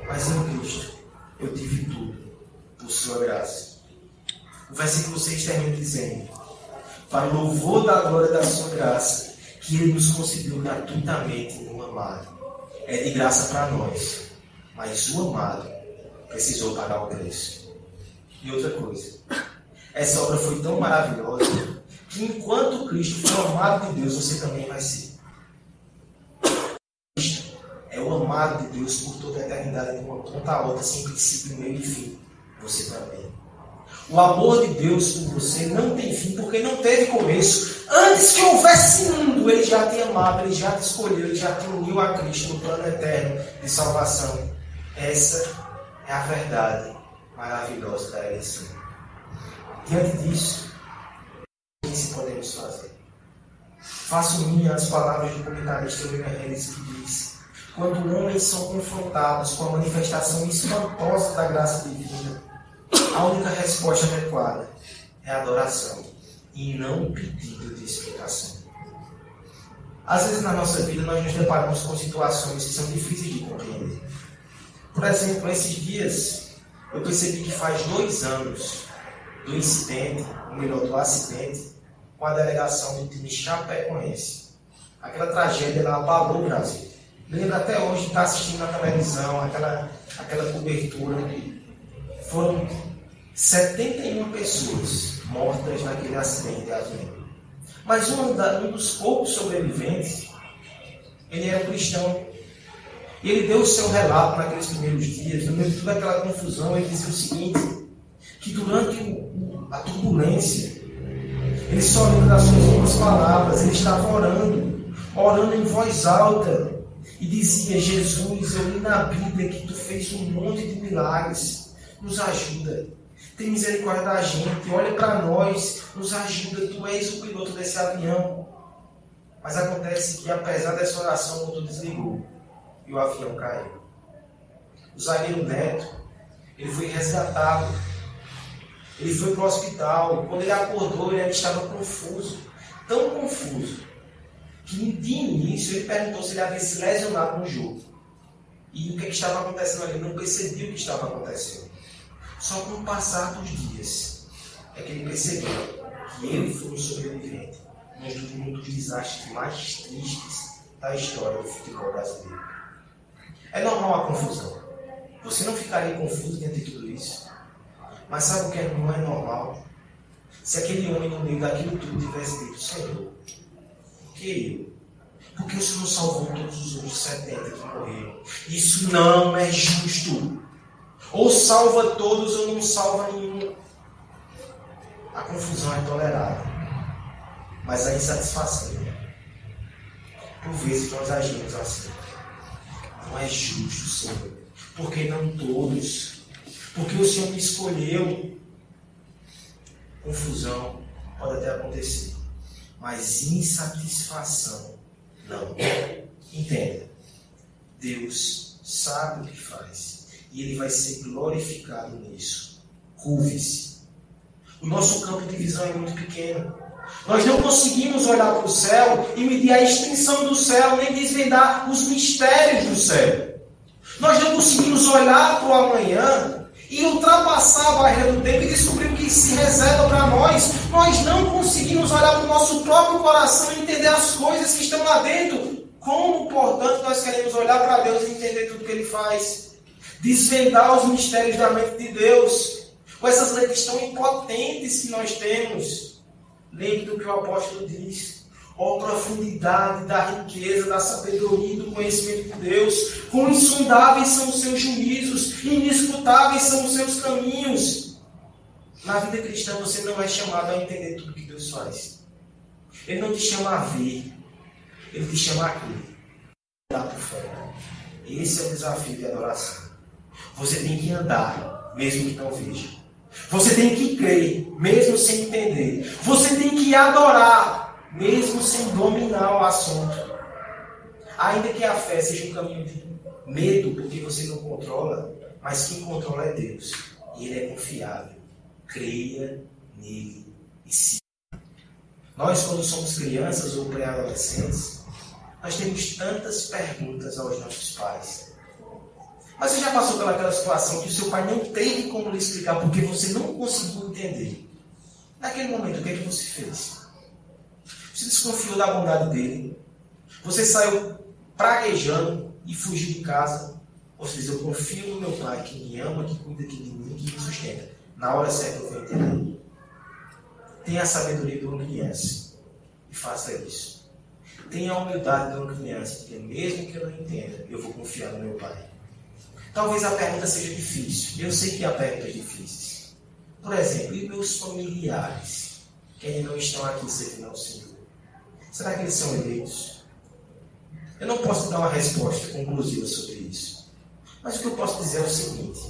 Speaker 1: mas em Cristo eu tive tudo por Sua graça. O versículo 6 termina dizendo: Para o louvor da glória da Sua graça, que Ele nos concedeu gratuitamente no amado, é de graça para nós mas o amado precisou pagar o preço. E outra coisa, essa obra foi tão maravilhosa que enquanto Cristo foi amado de Deus, você também vai ser. Cristo é o amado de Deus por toda a eternidade, de uma ponta a outra, sem princípio, meio e fim. Você também. O amor de Deus por você não tem fim, porque não teve começo. Antes que houvesse mundo, Ele já te amava, Ele já te escolheu, Ele já te uniu a Cristo no plano eterno de salvação. Essa é a verdade maravilhosa da eleição. Diante disso, o que podemos fazer? Faço minha as palavras do comentarista William Harris que diz: quando homens são confrontados com a manifestação espantosa da graça divina, a única resposta adequada é adoração e não pedido de explicação. Às vezes na nossa vida nós nos deparamos com situações que são difíceis de compreender. Por exemplo, esses dias eu percebi que faz dois anos do incidente, ou melhor, do acidente, com a delegação do time Chapecoense. Aquela tragédia lá abalou o Brasil. Lembro até hoje de estar assistindo na televisão aquela, aquela cobertura. Foram 71 pessoas mortas naquele acidente de avião. Mas um, da, um dos poucos sobreviventes, ele era um cristão. E ele deu o seu relato naqueles primeiros dias, no meio de toda aquela confusão, ele dizia o seguinte, que durante a turbulência, ele só lembra das suas últimas palavras, ele estava orando, orando em voz alta, e dizia, Jesus, eu li na Bíblia que tu fez um monte de milagres, nos ajuda. Tem misericórdia da gente, olha para nós, nos ajuda, tu és o piloto desse avião. Mas acontece que, apesar dessa oração, o motor desligou e o avião caiu. O zagueiro Neto, ele foi resgatado. Ele foi para o hospital. Quando ele acordou, ele estava confuso. Tão confuso que de início ele perguntou se ele havia se lesionado no jogo. E o que, é que estava acontecendo ali? Ele não percebia o que estava acontecendo. Só com o passar dos dias é que ele percebeu que ele foi um sobrevivente num dos desastres mais tristes da história do futebol brasileiro. É normal a confusão. Você não ficaria confuso diante de tudo isso. Mas sabe o que não é normal? Se aquele homem no meio daquilo tudo tivesse dito, Senhor, por que eu? Porque o Senhor salvou todos os outros 70 que morreram. Isso não é justo. Ou salva todos ou não salva nenhum. A confusão é tolerável. Mas a insatisfação. Por vezes nós agimos assim. Não é justo, Senhor. Porque não todos. Porque o Senhor me escolheu. Confusão pode até acontecer. Mas insatisfação, não. Entenda. Deus sabe o que faz e ele vai ser glorificado nisso. Curve-se. O nosso campo de visão é muito pequeno. Nós não conseguimos olhar para o céu e medir a extensão do céu, nem desvendar os mistérios do céu. Nós não conseguimos olhar para o amanhã e ultrapassar a barreira do tempo e descobrir o que se reserva para nós. Nós não conseguimos olhar para o nosso próprio coração e entender as coisas que estão lá dentro. Como, portanto, nós queremos olhar para Deus e entender tudo que Ele faz? desvendar os mistérios da mente de Deus, com essas leis tão impotentes que nós temos. Lembre do que o apóstolo diz. Ó profundidade da riqueza, da sabedoria e do conhecimento de Deus. Quão insondáveis são os seus juízos, inescutáveis são os seus caminhos. Na vida cristã você não é chamado a entender tudo que Deus faz. Ele não te chama a ver, ele te chama a crer. Por fé. Esse é o desafio de adoração. Você tem que andar, mesmo que não veja. Você tem que crer, mesmo sem entender. Você tem que adorar, mesmo sem dominar o assunto. Ainda que a fé seja um caminho de medo, porque você não controla, mas quem controla é Deus. E Ele é confiável. Creia nele e siga. Nós, quando somos crianças ou pré-adolescentes, nós temos tantas perguntas aos nossos pais. Mas você já passou pelaquela situação que o seu pai não teve como lhe explicar porque você não conseguiu entender? Naquele momento, o que é que você fez? Você desconfiou da bondade dele. Você saiu praguejando e fugiu de casa. Ou seja, eu confio no meu pai que me ama, que cuida de mim, que me sustenta. Na hora certa eu vou entender. Tenha a sabedoria de uma criança e faça isso. Tenha a humildade de uma criança, porque mesmo que eu não entenda, eu vou confiar no meu pai. Talvez a pergunta seja difícil. Eu sei que há perguntas difíceis. Por exemplo, e meus familiares, que ainda não estão aqui servindo ao Senhor? Será que eles são eleitos? Eu não posso dar uma resposta conclusiva sobre isso. Mas o que eu posso dizer é o seguinte: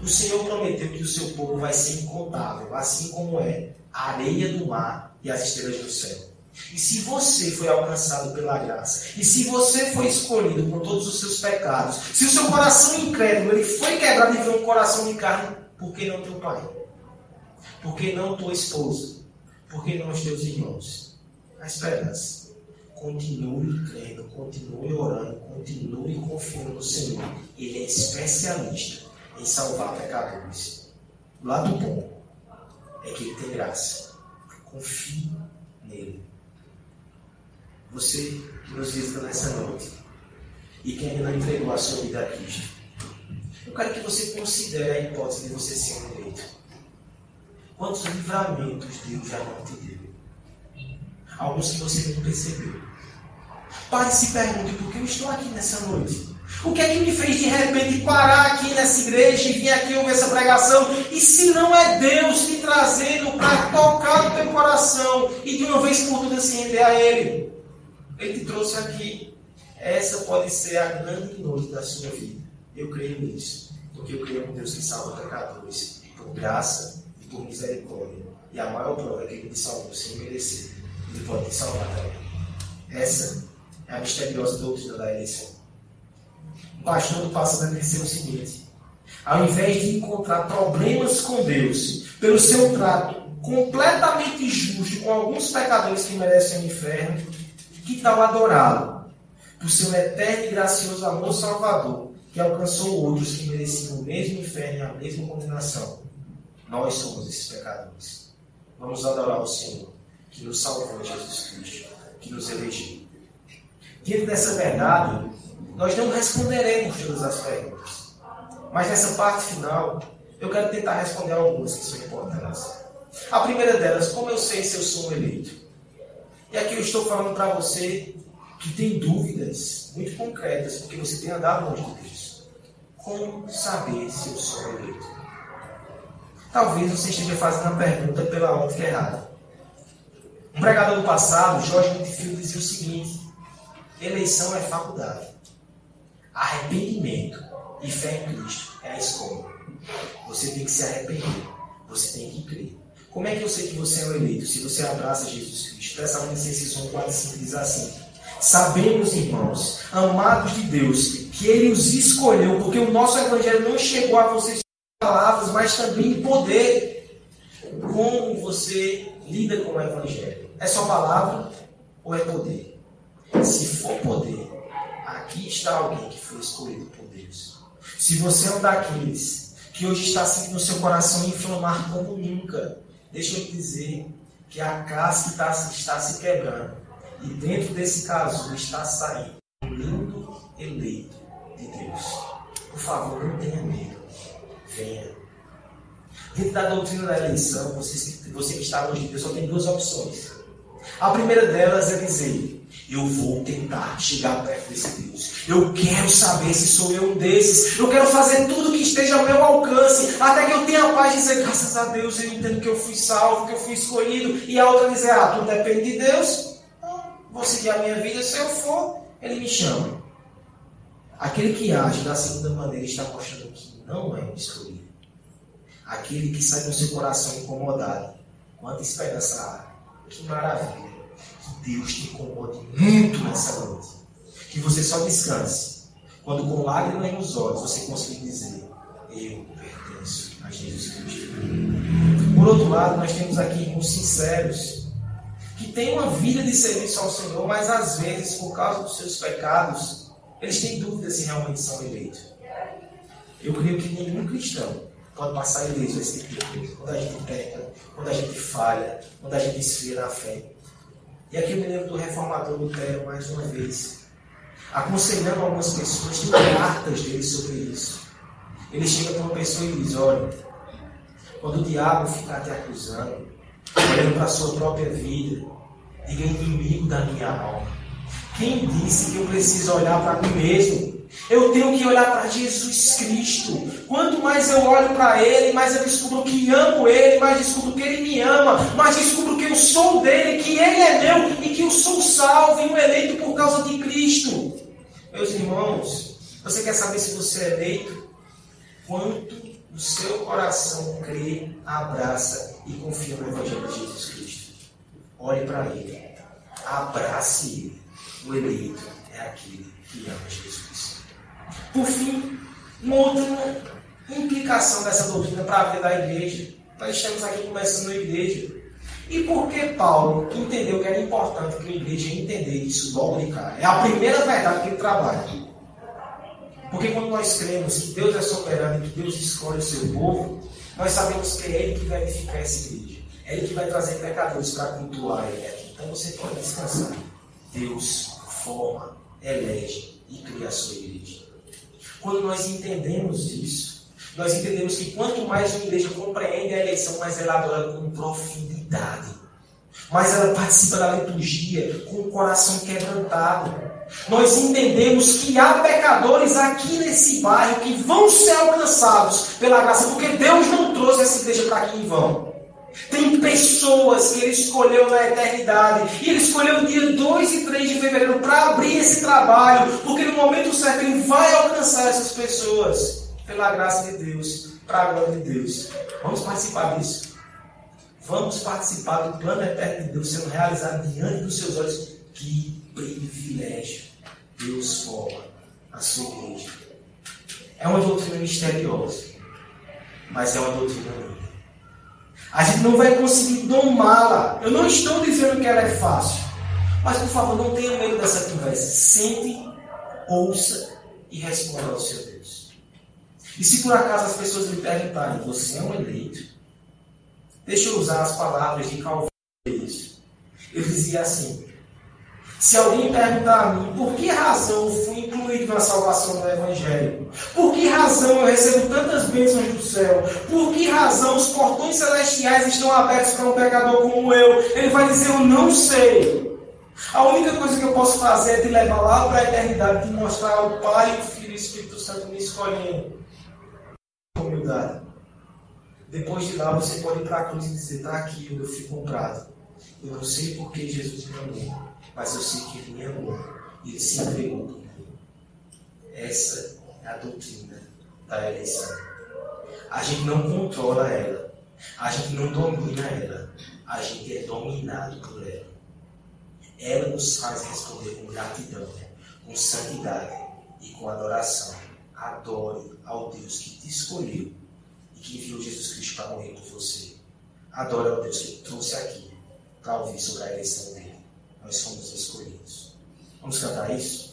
Speaker 1: o Senhor prometeu que o seu povo vai ser incontável, assim como é a areia do mar e as estrelas do céu. E se você foi alcançado pela graça, e se você foi escolhido com todos os seus pecados, se o seu coração incrédulo ele foi quebrado e virou um coração de carne, por que não teu pai? Por que não tua esposa? Por que não os teus irmãos? A esperança. Continue crendo, continue orando, continue confiando no Senhor. Ele é especialista em salvar pecadores. O lado bom é que ele tem graça. Confie nele. Você que nos visita nessa noite e que ainda não entregou a sua vida a Cristo. Eu quero que você considere a hipótese de você ser um eleito. Quantos livramentos Deus já não te deu? Alguns que você não percebeu. Pare e se pergunte por que eu estou aqui nessa noite. O que é que me fez de repente parar aqui nessa igreja e vir aqui ouvir essa pregação? E se não é Deus te trazendo para tocar no teu coração e de uma vez por todas se render a Ele? Ele te trouxe aqui. Essa pode ser a grande noite da sua vida. Eu creio nisso. Porque eu creio em Deus que salva pecadores por graça e por misericórdia. E a maior prova é que Ele te salvou sem merecer. Ele pode te salvar também. Essa é a misteriosa doutrina da eleição. O pastor passa a dizer o seguinte: ao invés de encontrar problemas com Deus pelo seu trato completamente injusto com alguns pecadores que merecem o inferno, que tal adorá-lo por seu eterno e gracioso amor salvador, que alcançou outros que mereciam o mesmo inferno e a mesma condenação? Nós somos esses pecadores. Vamos adorar o Senhor, que nos salvou Jesus Cristo, que nos elegeu. Diante dessa verdade, nós não responderemos todas as perguntas. Mas nessa parte final, eu quero tentar responder algumas que são importantes. A primeira delas, como eu sei se eu sou eleito? E aqui eu estou falando para você que tem dúvidas muito concretas, porque você tem andado longe de Deus. Como saber se eu sou eleito? Talvez você esteja fazendo a pergunta pela ótica errada. Um pregador do passado, Jorge Whitfield, dizia o seguinte: eleição é faculdade. Arrependimento e fé em Cristo é a escolha. Você tem que se arrepender. Você tem que crer. Como é que eu sei que você é o eleito? Se você abraça Jesus Cristo. 1, 4 5 diz assim. Sabemos, irmãos, amados de Deus, que Ele os escolheu, porque o nosso Evangelho não chegou a vocês com palavras, mas também em poder. Como você lida com o Evangelho? É só palavra ou é poder? Se for poder, aqui está alguém que foi escolhido por Deus. Se você é um daqueles que hoje está sentindo o seu coração inflamar como nunca, deixa eu te dizer que a casca está, está se quebrando. E dentro desse casulo está saindo um lindo eleito de Deus. Por favor, não tenha medo. Venha. Dentro da doutrina da eleição, você, você que está longe de Deus só tem duas opções. A primeira delas é dizer: eu vou tentar chegar perto desse Deus. Eu quero saber se sou eu um desses. Eu quero fazer tudo que esteja ao meu alcance. Até que eu tenha a paz de dizer, graças a Deus, eu entendo que eu fui salvo, que eu fui escolhido. E a outra dizer, ah, tudo depende de Deus. Vou seguir a minha vida. Se eu for, Ele me chama. Aquele que age da segunda maneira está mostrando que não é um escolhido. Aquele que sai do seu coração incomodado. Quanta esperança há. Que maravilha. Deus te incomode muito nessa noite. Que você só descanse. Quando com lágrimas nos olhos você conseguir dizer: Eu pertenço a Jesus Cristo. Por outro lado, nós temos aqui irmãos sinceros que têm uma vida de serviço ao Senhor, mas às vezes, por causa dos seus pecados, eles têm dúvidas se realmente são eleitos. Eu creio que nenhum cristão pode passar ileso esse tipo de coisa. Quando a gente peca, quando a gente falha, quando a gente esfria na fé. E aqui eu me lembro do reformador Lutero mais uma vez, aconselhando algumas pessoas, tem cartas dele sobre isso. Ele chega para uma pessoa e diz: Olha, quando o diabo ficar te acusando, olhando para a sua própria vida, diga inimigo da minha alma. Quem disse que eu preciso olhar para mim mesmo? Eu tenho que olhar para Jesus Cristo. Quanto mais eu olho para Ele, mais eu descubro que amo Ele, mais descubro que Ele me ama, mais descubro que eu sou dele, que Ele é meu e que eu sou salvo e um eleito por causa de Cristo. Meus irmãos, você quer saber se você é eleito? Quanto o seu coração crê, abraça e confia no Evangelho de Jesus Cristo. Olhe para Ele, abrace Ele. O eleito é aquele que ama Jesus. Por fim, uma outra implicação dessa doutrina para a vida da igreja Nós estamos aqui começando uma igreja. E por que Paulo entendeu que era importante que a igreja entender isso logo de cara? É a primeira verdade que ele trabalha. Porque quando nós cremos que Deus é soberano e que Deus escolhe o seu povo, nós sabemos que é Ele que vai edificar essa igreja. É Ele que vai trazer pecadores para cultuar Ele aqui. Então você pode descansar. Deus forma, elege e cria a sua igreja. Quando nós entendemos isso, nós entendemos que quanto mais uma igreja compreende a eleição, mais ela adora com profundidade. Mais ela participa da liturgia com o coração quebrantado. Nós entendemos que há pecadores aqui nesse bairro que vão ser alcançados pela graça, porque Deus não trouxe essa igreja para aqui em vão. Tem pessoas que ele escolheu na eternidade. E ele escolheu o dia 2 e 3 de fevereiro para abrir esse trabalho. Porque no momento certo ele vai alcançar essas pessoas. Pela graça de Deus. Para a glória de Deus. Vamos participar disso. Vamos participar do plano eterno de Deus sendo realizado diante dos seus olhos. Que privilégio. Deus forma a sua igreja. É uma doutrina misteriosa. Mas é uma doutrina linda. A gente não vai conseguir domá-la. Eu não estou dizendo que ela é fácil. Mas, por favor, não tenha medo dessa conversa. Sente, ouça e responda ao seu Deus. E se por acaso as pessoas lhe perguntarem, você é um eleito? Deixa eu usar as palavras de Calvino. Ele dizia assim: se alguém perguntar a mim por que razão eu fui incluído na salvação do Evangelho, por que razão eu recebo tantas bênçãos do céu, por que razão os portões celestiais estão abertos para um pecador como eu, ele vai dizer: Eu não sei. A única coisa que eu posso fazer é te levar lá para a eternidade, te mostrar o Pai, o Filho e o Espírito Santo me escolhendo. Humildade. Depois de lá, você pode ir para a cruz e dizer: Está aqui meu filho comprado. Eu não sei por que Jesus me amou mas eu sei que ele me amou e ele se entregou por mim. Essa é a doutrina da eleição. A gente não controla ela, a gente não domina ela, a gente é dominado por ela. Ela nos faz responder com gratidão, com santidade e com adoração. Adore ao Deus que te escolheu e que enviou Jesus Cristo para morrer por você. Adore ao Deus que te trouxe aqui para ouvir sobre a eleição dele nós somos escolhidos. Vamos cantar isso?